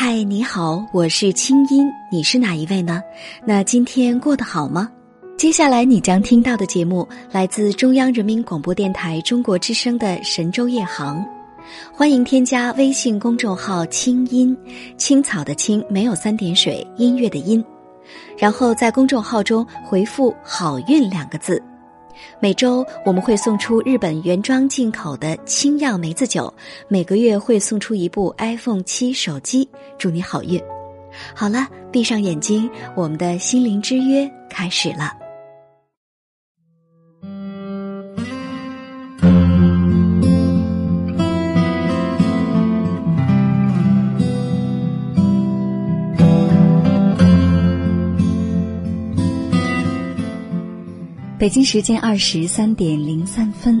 嗨，你好，我是清音，你是哪一位呢？那今天过得好吗？接下来你将听到的节目来自中央人民广播电台中国之声的《神州夜航》，欢迎添加微信公众号“清音青草”的青没有三点水，音乐的音，然后在公众号中回复“好运”两个字。每周我们会送出日本原装进口的清酿梅子酒，每个月会送出一部 iPhone 七手机，祝你好运。好了，闭上眼睛，我们的心灵之约开始了。北京时间二十三点零三分，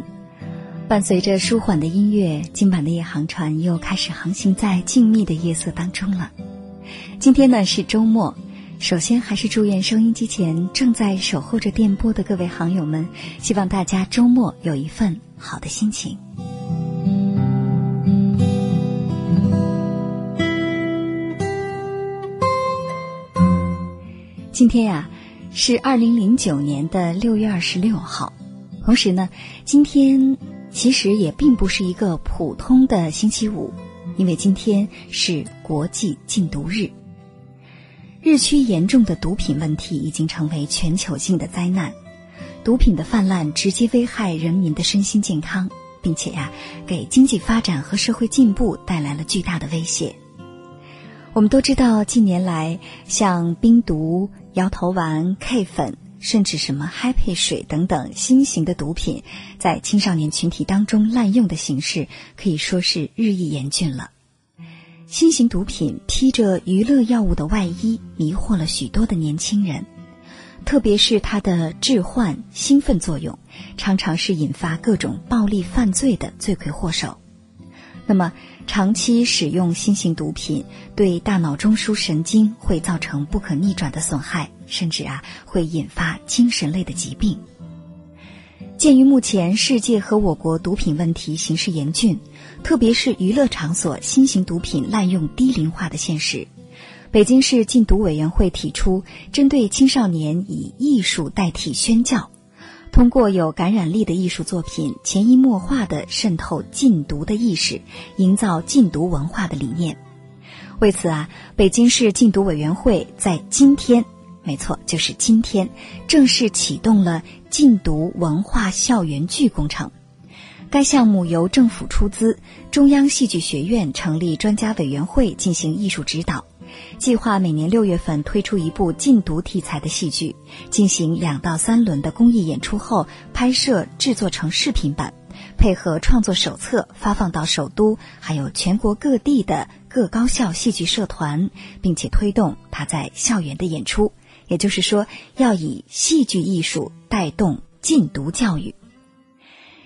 伴随着舒缓的音乐，今晚的夜航船又开始航行在静谧的夜色当中了。今天呢是周末，首先还是祝愿收音机前正在守候着电波的各位航友们，希望大家周末有一份好的心情。今天呀。是二零零九年的六月二十六号，同时呢，今天其实也并不是一个普通的星期五，因为今天是国际禁毒日。日趋严重的毒品问题已经成为全球性的灾难，毒品的泛滥直接危害人民的身心健康，并且呀，给经济发展和社会进步带来了巨大的威胁。我们都知道，近年来像冰毒。摇头丸、K 粉，甚至什么 Happy 水等等新型的毒品，在青少年群体当中滥用的形式可以说是日益严峻了。新型毒品披着娱乐药物的外衣，迷惑了许多的年轻人，特别是它的致幻、兴奋作用，常常是引发各种暴力犯罪的罪魁祸首。那么，长期使用新型毒品对大脑中枢神经会造成不可逆转的损害，甚至啊会引发精神类的疾病。鉴于目前世界和我国毒品问题形势严峻，特别是娱乐场所新型毒品滥用低龄化的现实，北京市禁毒委员会提出，针对青少年以艺术代替宣教。通过有感染力的艺术作品，潜移默化的渗透禁毒的意识，营造禁毒文化的理念。为此啊，北京市禁毒委员会在今天，没错，就是今天，正式启动了禁毒文化校园剧工程。该项目由政府出资，中央戏剧学院成立专家委员会进行艺术指导。计划每年六月份推出一部禁毒题材的戏剧，进行两到三轮的公益演出后，拍摄制作成视频版，配合创作手册发放到首都还有全国各地的各高校戏剧社团，并且推动他在校园的演出。也就是说，要以戏剧艺术带动禁毒教育。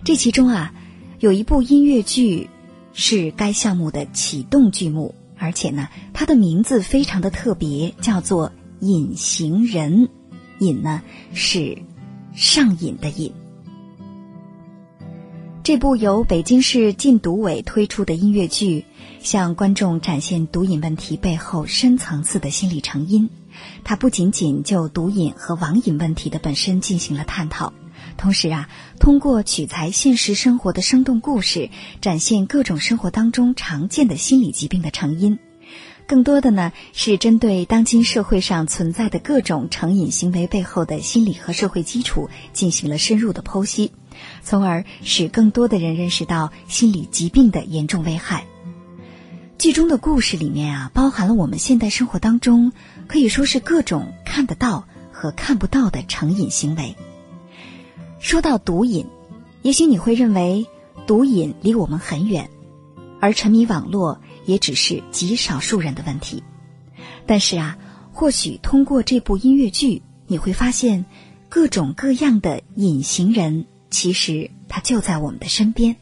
这其中啊，有一部音乐剧是该项目的启动剧目。而且呢，它的名字非常的特别，叫做《隐形人》。瘾呢是上瘾的瘾。这部由北京市禁毒委推出的音乐剧，向观众展现毒瘾问题背后深层次的心理成因。它不仅仅就毒瘾和网瘾问题的本身进行了探讨。同时啊，通过取材现实生活的生动故事，展现各种生活当中常见的心理疾病的成因，更多的呢是针对当今社会上存在的各种成瘾行为背后的心理和社会基础进行了深入的剖析，从而使更多的人认识到心理疾病的严重危害。剧中的故事里面啊，包含了我们现代生活当中可以说是各种看得到和看不到的成瘾行为。说到毒瘾，也许你会认为毒瘾离我们很远，而沉迷网络也只是极少数人的问题。但是啊，或许通过这部音乐剧，你会发现各种各样的隐形人，其实他就在我们的身边。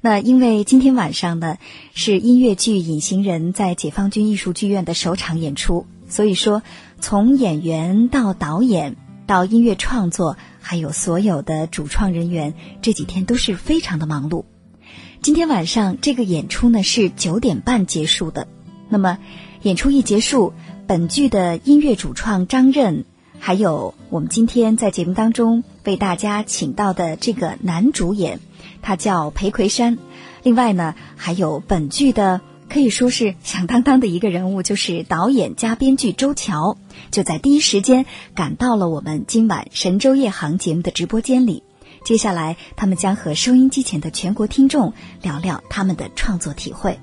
那因为今天晚上呢是音乐剧《隐形人》在解放军艺术剧院的首场演出，所以说从演员到导演到音乐创作。还有所有的主创人员这几天都是非常的忙碌。今天晚上这个演出呢是九点半结束的，那么，演出一结束，本剧的音乐主创张任，还有我们今天在节目当中为大家请到的这个男主演，他叫裴魁山。另外呢，还有本剧的。可以说是响当当的一个人物，就是导演加编剧周乔，就在第一时间赶到了我们今晚《神州夜航》节目的直播间里。接下来，他们将和收音机前的全国听众聊聊他们的创作体会。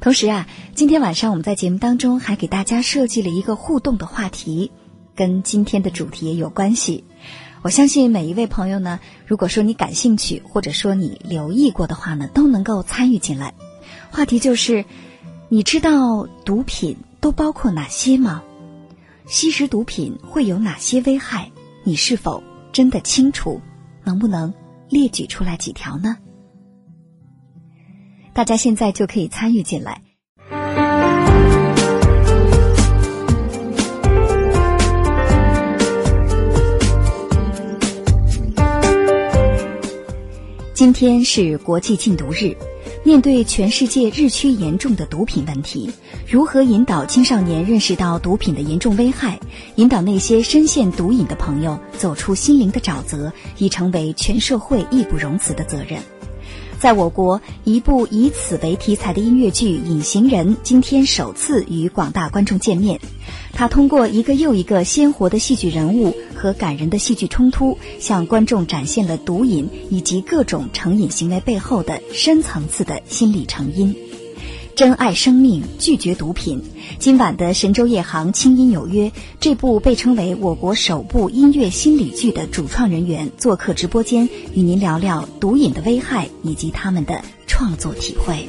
同时啊，今天晚上我们在节目当中还给大家设计了一个互动的话题，跟今天的主题也有关系。我相信每一位朋友呢，如果说你感兴趣，或者说你留意过的话呢，都能够参与进来。话题就是，你知道毒品都包括哪些吗？吸食毒品会有哪些危害？你是否真的清楚？能不能列举出来几条呢？大家现在就可以参与进来。今天是国际禁毒日。面对全世界日趋严重的毒品问题，如何引导青少年认识到毒品的严重危害，引导那些深陷毒瘾的朋友走出心灵的沼泽，已成为全社会义不容辞的责任。在我国，一部以此为题材的音乐剧《隐形人》今天首次与广大观众见面。他通过一个又一个鲜活的戏剧人物和感人的戏剧冲突，向观众展现了毒瘾以及各种成瘾行为背后的深层次的心理成因。珍爱生命，拒绝毒品。今晚的《神州夜航·轻音有约》这部被称为我国首部音乐心理剧的主创人员做客直播间，与您聊聊毒瘾的危害以及他们的创作体会。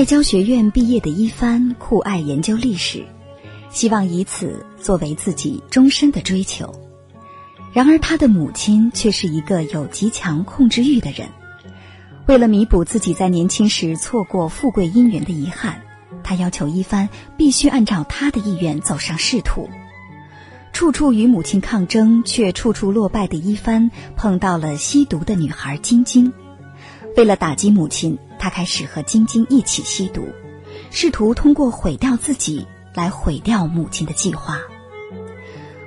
外交学院毕业的一帆酷爱研究历史，希望以此作为自己终身的追求。然而，他的母亲却是一个有极强控制欲的人。为了弥补自己在年轻时错过富贵姻缘的遗憾，他要求一帆必须按照他的意愿走上仕途。处处与母亲抗争，却处处落败的一帆，碰到了吸毒的女孩晶晶。为了打击母亲。他开始和晶晶一起吸毒，试图通过毁掉自己来毁掉母亲的计划。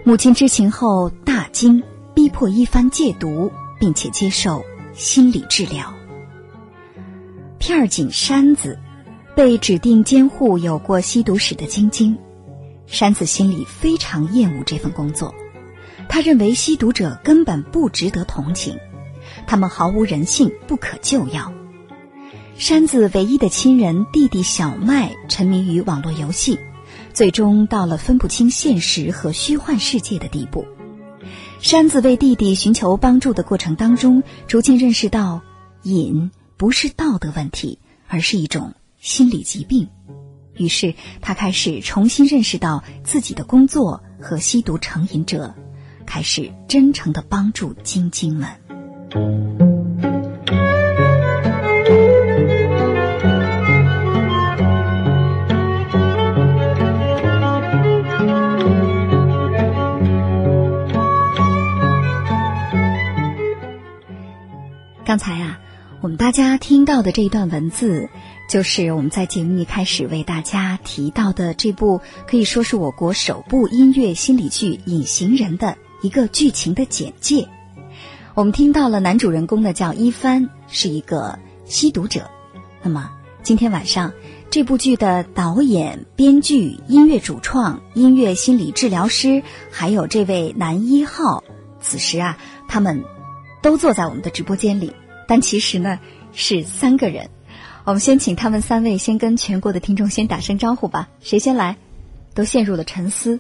母亲知情后大惊，逼迫一番戒毒，并且接受心理治疗。片儿警山子被指定监护有过吸毒史的晶晶，山子心里非常厌恶这份工作，他认为吸毒者根本不值得同情，他们毫无人性，不可救药。山子唯一的亲人弟弟小麦沉迷于网络游戏，最终到了分不清现实和虚幻世界的地步。山子为弟弟寻求帮助的过程当中，逐渐认识到瘾不是道德问题，而是一种心理疾病。于是他开始重新认识到自己的工作和吸毒成瘾者，开始真诚的帮助晶晶们。刚才啊，我们大家听到的这一段文字，就是我们在节目一开始为大家提到的这部可以说是我国首部音乐心理剧《隐形人》的一个剧情的简介。我们听到了男主人公呢叫一帆，是一个吸毒者。那么今天晚上这部剧的导演、编剧、音乐主创、音乐心理治疗师，还有这位男一号，此时啊，他们都坐在我们的直播间里。但其实呢，是三个人。我们先请他们三位先跟全国的听众先打声招呼吧。谁先来？都陷入了沉思。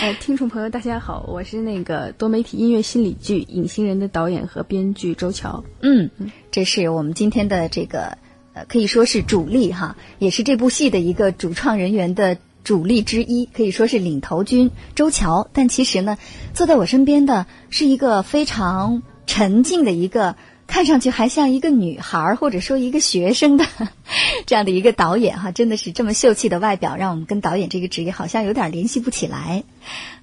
呃，听众朋友，大家好，我是那个多媒体音乐心理剧《隐形人》的导演和编剧周乔。嗯，这是我们今天的这个呃，可以说是主力哈，也是这部戏的一个主创人员的主力之一，可以说是领头军周乔。但其实呢，坐在我身边的是一个非常沉静的一个，看上去还像一个女孩或者说一个学生的 这样的一个导演哈，真的是这么秀气的外表，让我们跟导演这个职业好像有点联系不起来。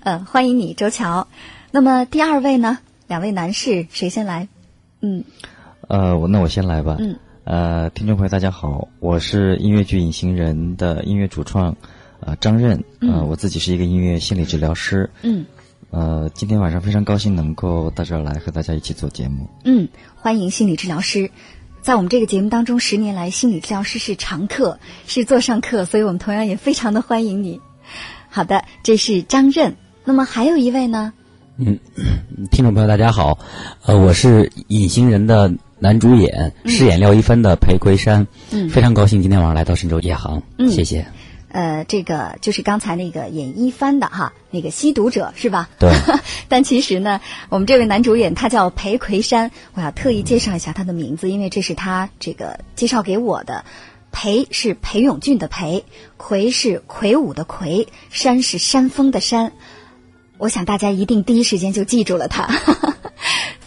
呃，欢迎你，周乔。那么第二位呢？两位男士，谁先来？嗯，呃，我那我先来吧。嗯。呃，听众朋友，大家好，我是音乐剧《隐形人》的音乐主创，呃，张任。呃，我自己是一个音乐心理治疗师。嗯。呃，今天晚上非常高兴能够到这儿来和大家一起做节目。嗯，欢迎心理治疗师，在我们这个节目当中，十年来心理治疗师是常客，是座上客，所以我们同样也非常的欢迎你。好的，这是张任。那么还有一位呢？嗯，听众朋友大家好，呃，我是《隐形人》的。男主演饰演廖一帆的裴魁山，嗯，非常高兴今天晚上来到神州夜航，嗯，谢谢。呃，这个就是刚才那个演一帆的哈，那个吸毒者是吧？对。但其实呢，我们这位男主演他叫裴魁山，我要特意介绍一下他的名字，因为这是他这个介绍给我的。裴是裴勇俊的裴，魁是魁梧的魁，山是山峰的山。我想大家一定第一时间就记住了他。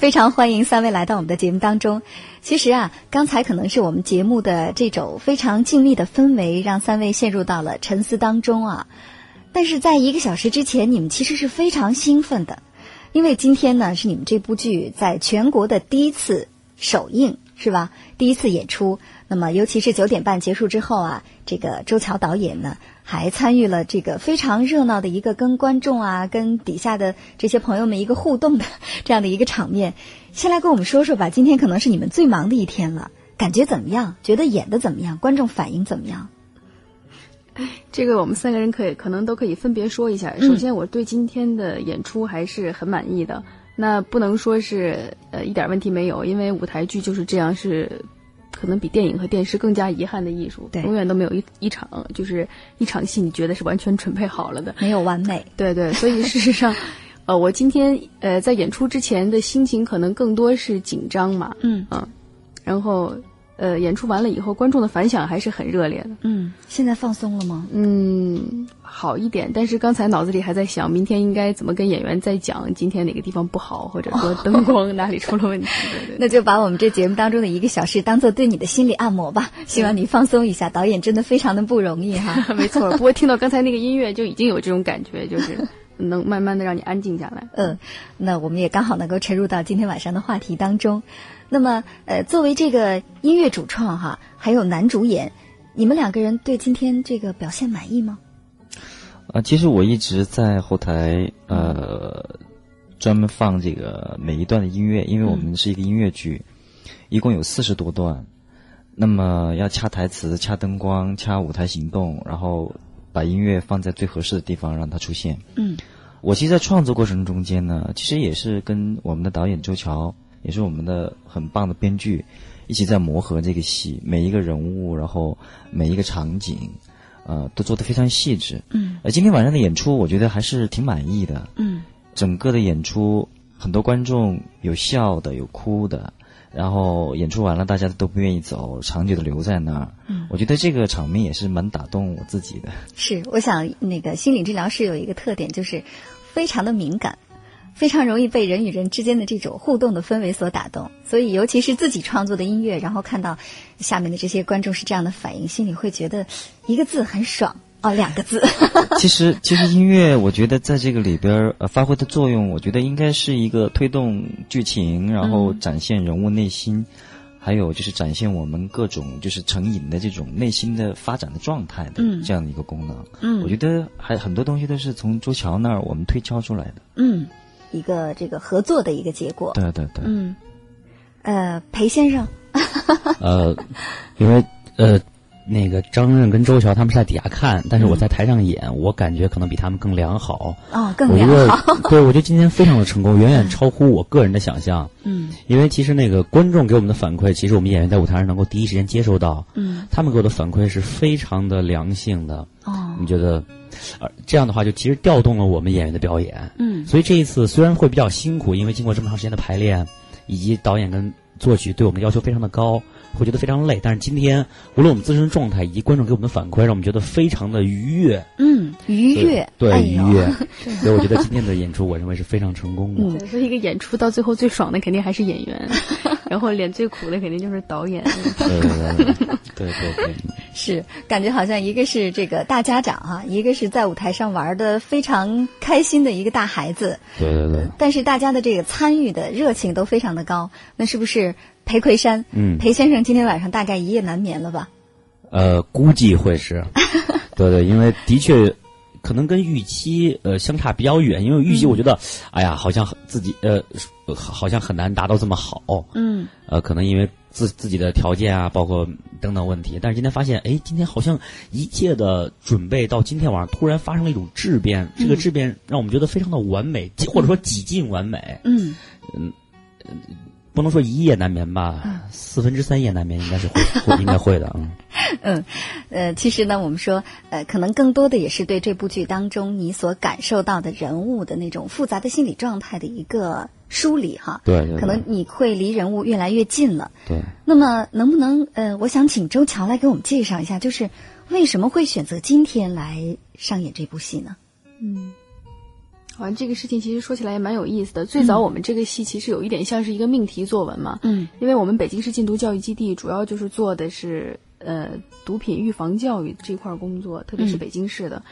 非常欢迎三位来到我们的节目当中。其实啊，刚才可能是我们节目的这种非常静谧的氛围，让三位陷入到了沉思当中啊。但是在一个小时之前，你们其实是非常兴奋的，因为今天呢是你们这部剧在全国的第一次首映，是吧？第一次演出。那么，尤其是九点半结束之后啊，这个周乔导演呢。还参与了这个非常热闹的一个跟观众啊、跟底下的这些朋友们一个互动的这样的一个场面，先来跟我们说说吧。今天可能是你们最忙的一天了，感觉怎么样？觉得演的怎么样？观众反应怎么样？哎，这个我们三个人可以可能都可以分别说一下。首先，我对今天的演出还是很满意的。那不能说是呃一点问题没有，因为舞台剧就是这样是。可能比电影和电视更加遗憾的艺术，对，永远都没有一一场就是一场戏，你觉得是完全准备好了的，没有完美。对对，所以事实上，呃，我今天呃在演出之前的心情可能更多是紧张嘛，嗯。嗯，然后呃演出完了以后，观众的反响还是很热烈的，嗯，现在放松了吗？嗯。好一点，但是刚才脑子里还在想，明天应该怎么跟演员再讲今天哪个地方不好，或者说灯光哪里出了问题。对对 那就把我们这节目当中的一个小时当做对你的心理按摩吧，希望你放松一下。导演真的非常的不容易哈。没错，不过听到刚才那个音乐就已经有这种感觉，就是能慢慢的让你安静下来。嗯，那我们也刚好能够沉入到今天晚上的话题当中。那么，呃，作为这个音乐主创哈，还有男主演，你们两个人对今天这个表现满意吗？啊，其实我一直在后台，呃，专门放这个每一段的音乐，因为我们是一个音乐剧，一共有四十多段，那么要掐台词、掐灯光、掐舞台行动，然后把音乐放在最合适的地方让它出现。嗯，我其实，在创作过程中间呢，其实也是跟我们的导演周乔，也是我们的很棒的编剧，一起在磨合这个戏，每一个人物，然后每一个场景。呃，都做得非常细致。嗯，呃，今天晚上的演出，我觉得还是挺满意的。嗯，整个的演出，很多观众有笑的，有哭的，然后演出完了，大家都不愿意走，长久的留在那儿。嗯，我觉得这个场面也是蛮打动我自己的。是，我想那个心理治疗师有一个特点，就是非常的敏感。非常容易被人与人之间的这种互动的氛围所打动，所以尤其是自己创作的音乐，然后看到下面的这些观众是这样的反应，心里会觉得一个字很爽哦，两个字。其实，其实音乐，我觉得在这个里边呃发挥的作用，我觉得应该是一个推动剧情，然后展现人物内心，还有就是展现我们各种就是成瘾的这种内心的发展的状态的这样的一个功能。嗯，我觉得还很多东西都是从朱桥那儿我们推敲出来的。嗯。一个这个合作的一个结果。对对对。嗯，呃，裴先生。呃，因为呃，那个张任跟周乔他们是在底下看，但是我在台上演，我感觉可能比他们更良好。哦，更良好。对，我觉得今天非常的成功，远远超乎我个人的想象。嗯。因为其实那个观众给我们的反馈，其实我们演员在舞台上能够第一时间接收到。嗯。他们给我的反馈是非常的良性的。哦。你觉得？而，这样的话就其实调动了我们演员的表演，嗯，所以这一次虽然会比较辛苦，因为经过这么长时间的排练，以及导演跟作曲对我们的要求非常的高，会觉得非常累。但是今天，无论我们自身状态以及观众给我们的反馈，让我们觉得非常的愉悦。嗯，愉悦，对，哎愉呦悦。所以我觉得今天的演出，我认为是非常成功的。所以一个演出到最后最爽的肯定还是演员，然后脸最苦的肯定就是导演。对对对对对对对，是感觉好像一个是这个大家长哈、一个是在舞台上玩的非常开心的一个大孩子，对对对，但是大家的这个参与的热情都非常的高，那是不是裴魁山？嗯裴先生今天晚上大概一夜难眠了吧？呃，估计会是，对对，因为的确可能跟预期呃相差比较远，因为预期我觉得，哎呀，好像自己呃呃好像很难达到这么好，嗯，呃，可能因为自自己的条件啊，包括等等问题，但是今天发现，哎，今天好像一切的准备到今天晚上突然发生了一种质变，这个质变让我们觉得非常的完美，或者说几近完美，嗯。嗯，不能说一夜难眠吧，四分之三夜难眠应该是会 会应该会的，嗯。嗯，呃，其实呢，我们说，呃，可能更多的也是对这部剧当中你所感受到的人物的那种复杂的心理状态的一个梳理哈。对对对可能你会离人物越来越近了。对，那么，能不能呃，我想请周乔来给我们介绍一下，就是为什么会选择今天来上演这部戏呢？好像这个事情其实说起来也蛮有意思的。最早我们这个戏其实有一点像是一个命题作文嘛，嗯，因为我们北京市禁毒教育基地主要就是做的是呃毒品预防教育这块儿工作，特别是嗯北京市的。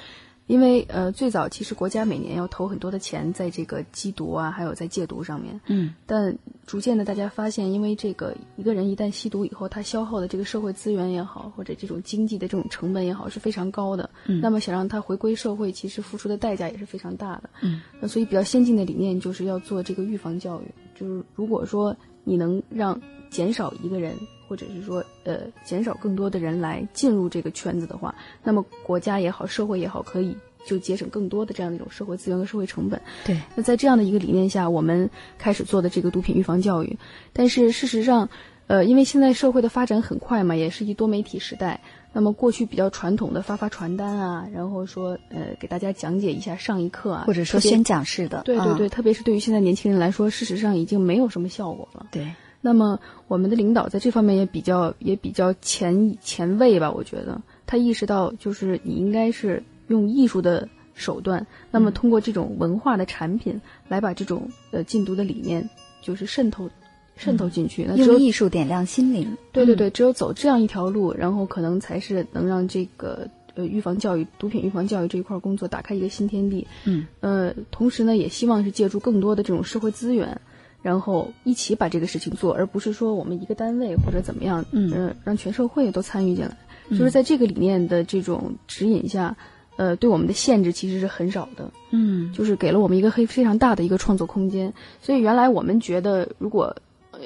因为呃，最早其实国家每年要投很多的钱在这个缉毒啊，还有在戒毒上面。嗯，但逐渐的，大家发现，因为这个一个人一旦吸毒以后，他消耗的这个社会资源也好，或者这种经济的这种成本也好，是非常高的。嗯那么想让他回归社会，其实付出的代价也是非常大的。嗯，那所以比较先进的理念就是要做这个预防教育，就是如果说你能让减少一个人，或者是说呃减少更多的人来进入这个圈子的话，那么国家也好，社会也好，可以就节省更多的这样的一种社会资源和社会成本。对，那在这样的一个理念下，我们开始做的这个毒品预防教育，但是事实上，呃，因为现在社会的发展很快嘛，也是一多媒体时代。那么过去比较传统的发发传单啊，然后说呃给大家讲解一下上一课啊，或者说宣讲式的，对对对，啊特别是对于现在年轻人来说，事实上已经没有什么效果了。对，那么我们的领导在这方面也比较也比较前前卫吧，我觉得他意识到就是你应该是用艺术的手段，那么通过这种文化的产品来把这种呃禁毒的理念就是渗透渗透进去。那只有用艺术点亮心灵。对对对，只有走这样一条路，然后可能才是能让这个呃预防教育、毒品预防教育这一块工作打开一个新天地。嗯，呃，同时呢，也希望是借助更多的这种社会资源，然后一起把这个事情做，而不是说我们一个单位或者怎么样，嗯呃，让全社会都参与进来。就是在这个理念的这种指引下，呃，对我们的限制其实是很少的。嗯就是给了我们一个非非常大的一个创作空间。所以原来我们觉得，如果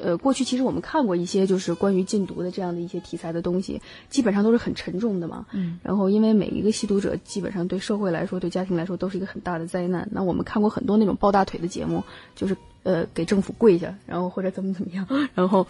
呃过去其实我们看过一些就是关于禁毒的这样的一些题材的东西，基本上都是很沉重的嘛。嗯。然后因为每一个吸毒者基本上对社会来说、对家庭来说都是一个很大的灾难。那我们看过很多那种抱大腿的节目，就是呃给政府跪下，然后或者怎么怎么样，然后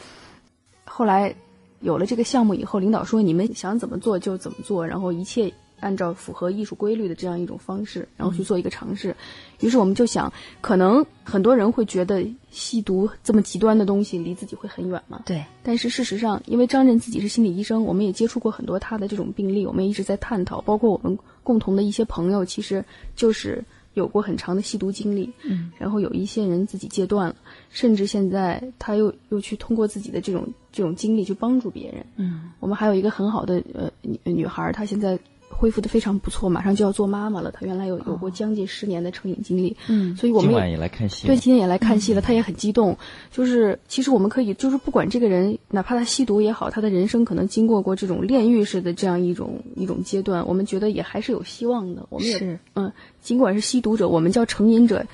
后来。有了这个项目以后，领导说你们想怎么做就怎么做，然后一切按照符合艺术规律的这样一种方式，然后去做一个尝试。于是我们就想，可能很多人会觉得吸毒这么极端的东西离自己会很远嘛。对，但是事实上，因为张震自己是心理医生，我们也接触过很多他的这种病例，我们也一直在探讨，包括我们共同的一些朋友，其实就是有过很长的吸毒经历，嗯，然后有一些人自己戒断了，甚至现在他又又去通过自己的这种这种经历去帮助别人。嗯我们还有一个很好的呃女女孩儿，她现在恢复的非常不错，马上就要做妈妈了。她原来有有过将近十年的成瘾经历，嗯所以我们也今晚也来看戏对，今天也来看戏了，她也很激动。就是其实我们可以，就是不管这个人，哪怕他吸毒也好，他的人生可能经过过这种炼狱式的这样一种一种阶段，我们觉得也还是有希望的。我们也是嗯，尽管是吸毒者，我们叫成瘾者，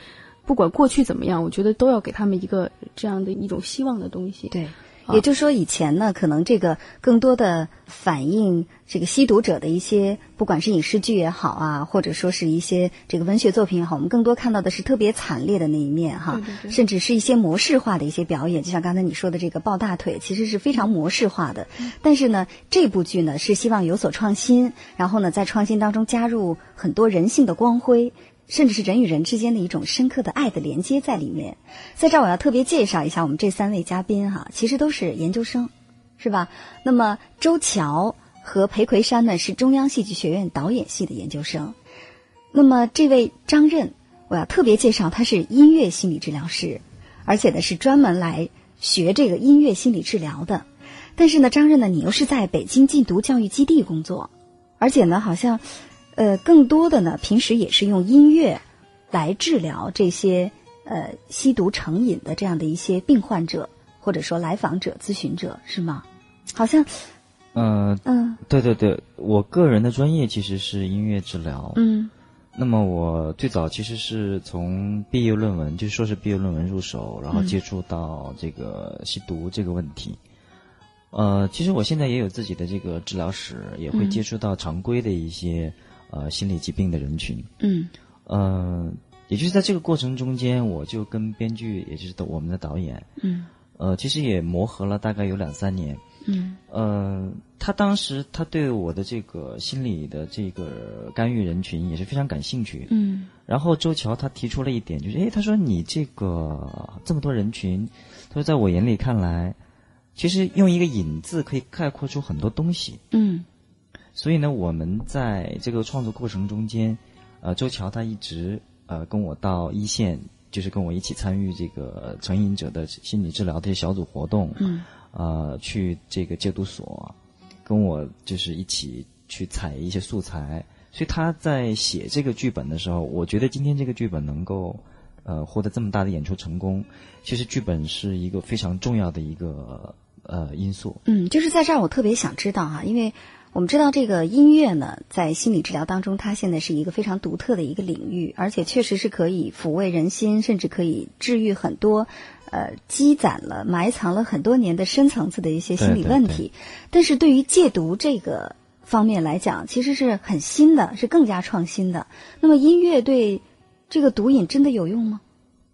不管过去怎么样，我觉得都要给他们一个这样的一种希望的东西。对。啊也就是说，以前呢，可能这个更多的反映这个吸毒者的一些，不管是影视剧也好啊，或者说是一些这个文学作品也好，我们更多看到的是特别惨烈的那一面哈，对对对甚至是一些模式化的一些表演，就像刚才你说的这个抱大腿，其实是非常模式化的。但是呢，这部剧呢是希望有所创新，然后呢，在创新当中加入很多人性的光辉。甚至是人与人之间的一种深刻的爱的连接在里面。在这儿，我要特别介绍一下我们这三位嘉宾哈，其实都是研究生，是吧？那么周乔和裴魁山呢是中央戏剧学院导演系的研究生，那么这位张任，我要特别介绍，他是音乐心理治疗师，而且呢是专门来学这个音乐心理治疗的。但是呢，张任呢，你又是在北京禁毒教育基地工作，而且呢，好像，呃，更多的呢，平时也是用音乐来治疗这些呃吸毒成瘾的这样的一些病患者，或者说来访者、咨询者，是吗？好像，嗯嗯对对对，我个人的专业其实是音乐治疗。嗯那么我最早其实是从毕业论文，就是硕士毕业论文入手，然后嗯接触到这个吸毒这个问题。呃，其实我现在也有自己的这个治疗室，也会嗯接触到常规的一些呃心理疾病的人群。嗯呃，也就是在这个过程中间，我就跟编剧，也就是我们的导演，嗯呃，其实也磨合了大概有两三年。嗯呃，他当时他对我的这个心理的这个干预人群也是非常感兴趣。嗯然后周乔他提出了一点，就是诶，他说你这个这么多人群，他说在我眼里看来，其实用一个“引”字可以概括出很多东西。嗯所以呢，我们在这个创作过程中间，呃，周桥他一直呃跟我到一线，就是跟我一起参与这个成瘾者的心理治疗的一些小组活动，嗯呃，去这个戒毒所，跟我就是一起去采一些素材。所以他在写这个剧本的时候，我觉得今天这个剧本能够呃获得这么大的演出成功，其实剧本是一个非常重要的一个呃因素。嗯，就是在这儿，我特别想知道哈，因为我们知道这个音乐呢，在心理治疗当中，它现在是一个非常独特的一个领域，而且确实是可以抚慰人心，甚至可以治愈很多呃积攒了、埋藏了很多年的深层次的一些心理对对问题。但是对于戒毒这个方面来讲，其实是很新的，是更加创新的。那么音乐对这个毒瘾真的有用吗？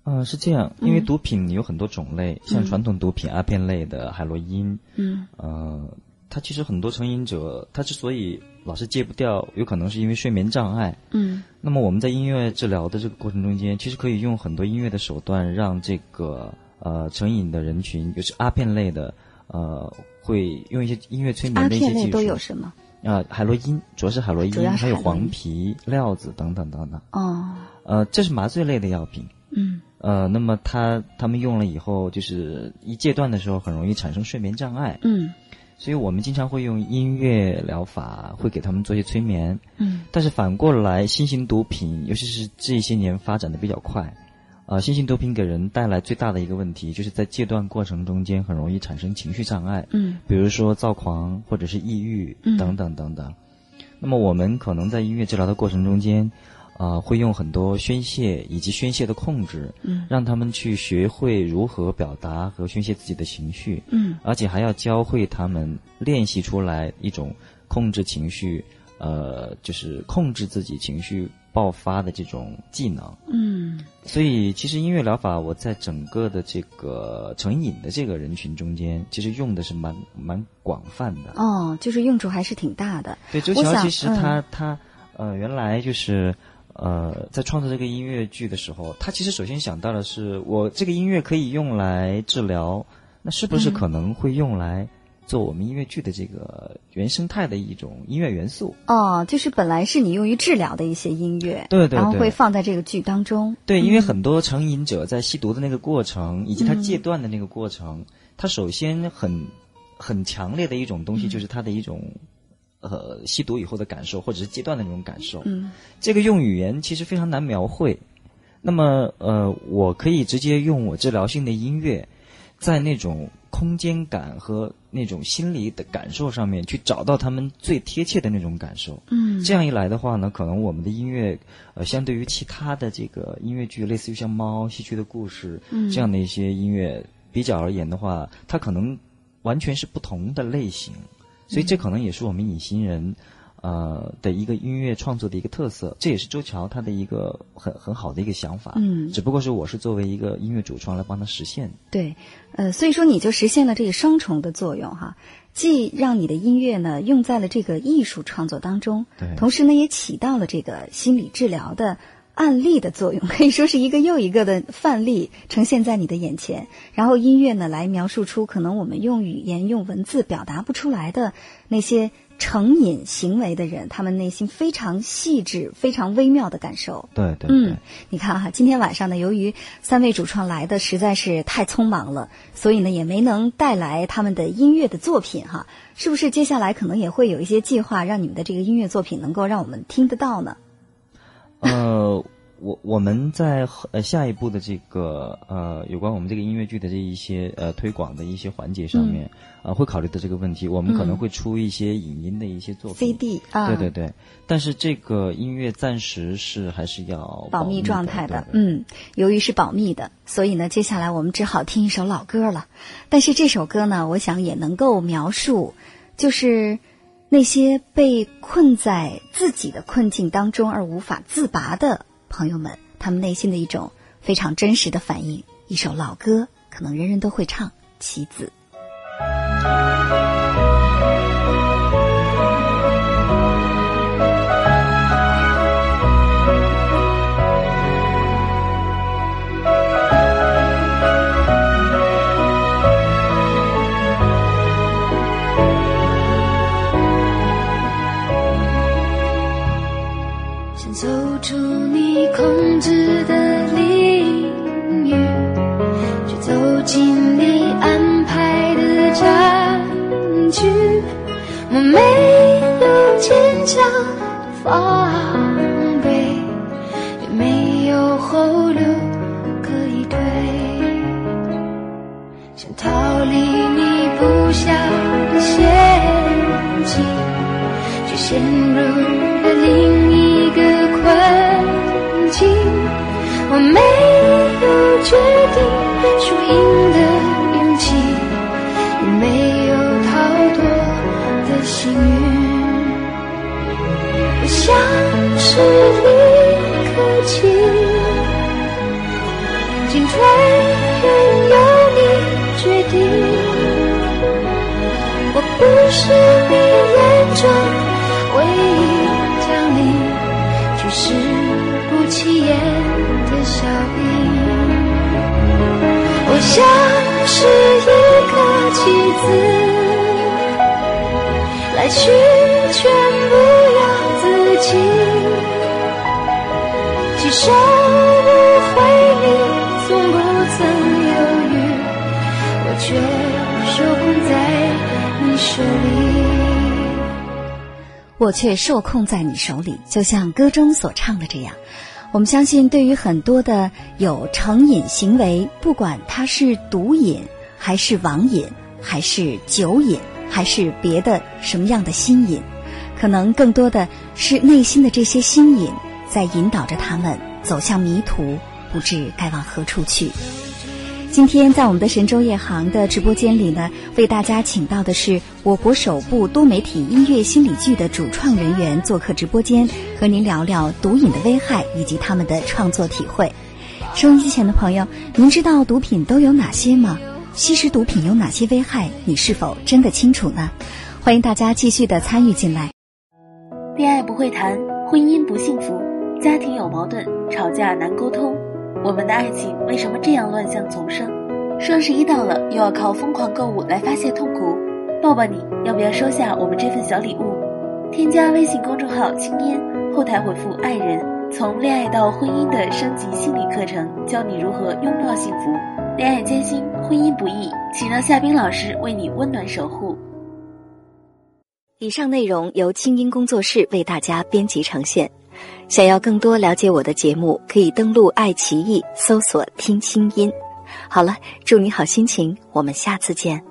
嗯、是这样，因为嗯毒品有很多种类，像传统毒品阿片类的海洛因，嗯呃，它其实很多成瘾者，他之所以老是戒不掉，有可能是因为睡眠障碍。嗯那么我们在音乐治疗的这个过程中间，其实可以用很多音乐的手段，让这个呃成瘾的人群，尤其阿片类的，呃，会用一些音乐催眠的一些技术。片类都有什么？啊、海洛因主要是海洛因还有黄皮、料子等等等等。哦，呃，这是麻醉类的药品。嗯呃，那么他他们用了以后，就是一戒断的时候，很容易产生睡眠障碍，嗯所以我们经常会用音乐疗法，会给他们做一些催眠。嗯但是反过来，新型毒品，尤其是这些年发展的比较快，呃，新型毒品给人带来最大的一个问题，就是在戒断过程中间很容易产生情绪障碍，嗯比如说躁狂或者是抑郁嗯等等等等。那么我们可能在音乐治疗的过程中间，啊，会用很多宣泄以及宣泄的控制，嗯让他们去学会如何表达和宣泄自己的情绪，嗯而且还要教会他们练习出来一种控制情绪，呃，就是控制自己情绪爆发的这种技能。嗯所以，其实音乐疗法我在整个的这个成瘾的这个人群中间，其实用的是蛮蛮广泛的。哦，就是用处还是挺大的。对，周乔其实嗯他、他呃原来就是呃在创作这个音乐剧的时候，他其实首先想到的是，我这个音乐可以用来治疗，那是不是嗯可能会用来做我们音乐剧的这个原生态的一种音乐元素？哦，就是本来是你用于治疗的一些音乐，对对对然后会放在这个剧当中。对，因为嗯很多成瘾者在吸毒的那个过程，以及他嗯戒断的那个过程，他首先很很强烈的一种东西，就是他的一种。呃，吸毒以后的感受，或者是阶段的那种感受，嗯。这个用语言其实非常难描绘。那么，呃，我可以直接用我治疗性的音乐，在那种空间感和那种心理的感受上面，去找到他们最贴切的那种感受。嗯。这样一来的话呢，可能我们的音乐，呃，相对于其他的这个音乐剧，类似于像《猫》《西区的故事》嗯。这样的一些音乐比较而言的话，它可能完全是不同的类型，所以这可能也是我们隐形人。呃的一个音乐创作的一个特色，这也是周乔他的一个很很好的一个想法。嗯只不过是我是作为一个音乐主创来帮他实现。对，呃，所以说你就实现了这个双重的作用哈，既让你的音乐呢用在了这个艺术创作当中，对同时呢也起到了这个心理治疗的案例的作用，可以说是一个又一个的范例呈现在你的眼前，然后音乐呢来描述出可能我们用语言、用文字表达不出来的那些成瘾行为的人，他们内心非常细致、非常微妙的感受。对对对嗯，你看哈，今天晚上呢，由于三位主创来的实在是太匆忙了，所以呢也没能带来他们的音乐的作品哈。是不是接下来可能也会有一些计划，让你们的这个音乐作品能够让我们听得到呢？呃，我我们在呃下一步的这个呃有关我们这个音乐剧的这一些呃推广的一些环节上面，啊、会考虑到这个问题，我们可能会出一些影音的一些作品。CD 啊，对对对，但是这个音乐暂时是还是要保密密状态的嗯，由于是保密的，所以呢，接下来我们只好听一首老歌了。但是这首歌呢，我想也能够描述，就是那些被困在自己的困境当中而无法自拔的朋友们，他们内心的一种非常真实的反应。一首老歌，可能人人都会唱，《棋子》。我没有坚强防备，也没有后路可以退。想逃离你布下的陷阱。却陷入了另一个困境。我没有决定输赢幸运。我像是一颗棋，进退任由你决定。我不是你眼中唯一将你举世不起眼的小兵。我像是一颗棋子，去全不由自己。几手不回你，从不曾犹豫，我却受控在你手里。我却受控在你手里，就像歌中所唱的这样。我们相信，对于很多的有成瘾行为，不管他是毒瘾，还是网瘾，还是酒瘾，还是别的什么样的心瘾，可能更多的是内心的这些心瘾，在引导着他们走向迷途，不知该往何处去。今天在我们的神州夜航的直播间里呢，为大家请到的是我国首部多媒体音乐心理剧的主创人员做客直播间，和您聊聊毒瘾的危害以及他们的创作体会。收音机前的朋友，您知道毒品都有哪些吗？吸食毒品有哪些危害？你是否真的清楚呢？欢迎大家继续的参与进来。恋爱不会谈，婚姻不幸福，家庭有矛盾，吵架难沟通。我们的爱情为什么这样乱象丛生？双十一到了，又要靠疯狂购物来发泄痛苦。抱抱你，要不要收下我们这份小礼物？添加微信公众号“青烟”，后台回复“爱人”，从恋爱到婚姻的升级心理课程，教你如何拥抱幸福。恋爱艰辛，婚姻不易，请让夏冰老师为你温暖守护。以上内容由清音工作室为大家编辑呈现。想要更多了解我的节目，可以登录爱奇艺搜索“听清音”。好了，祝你好心情，我们下次见。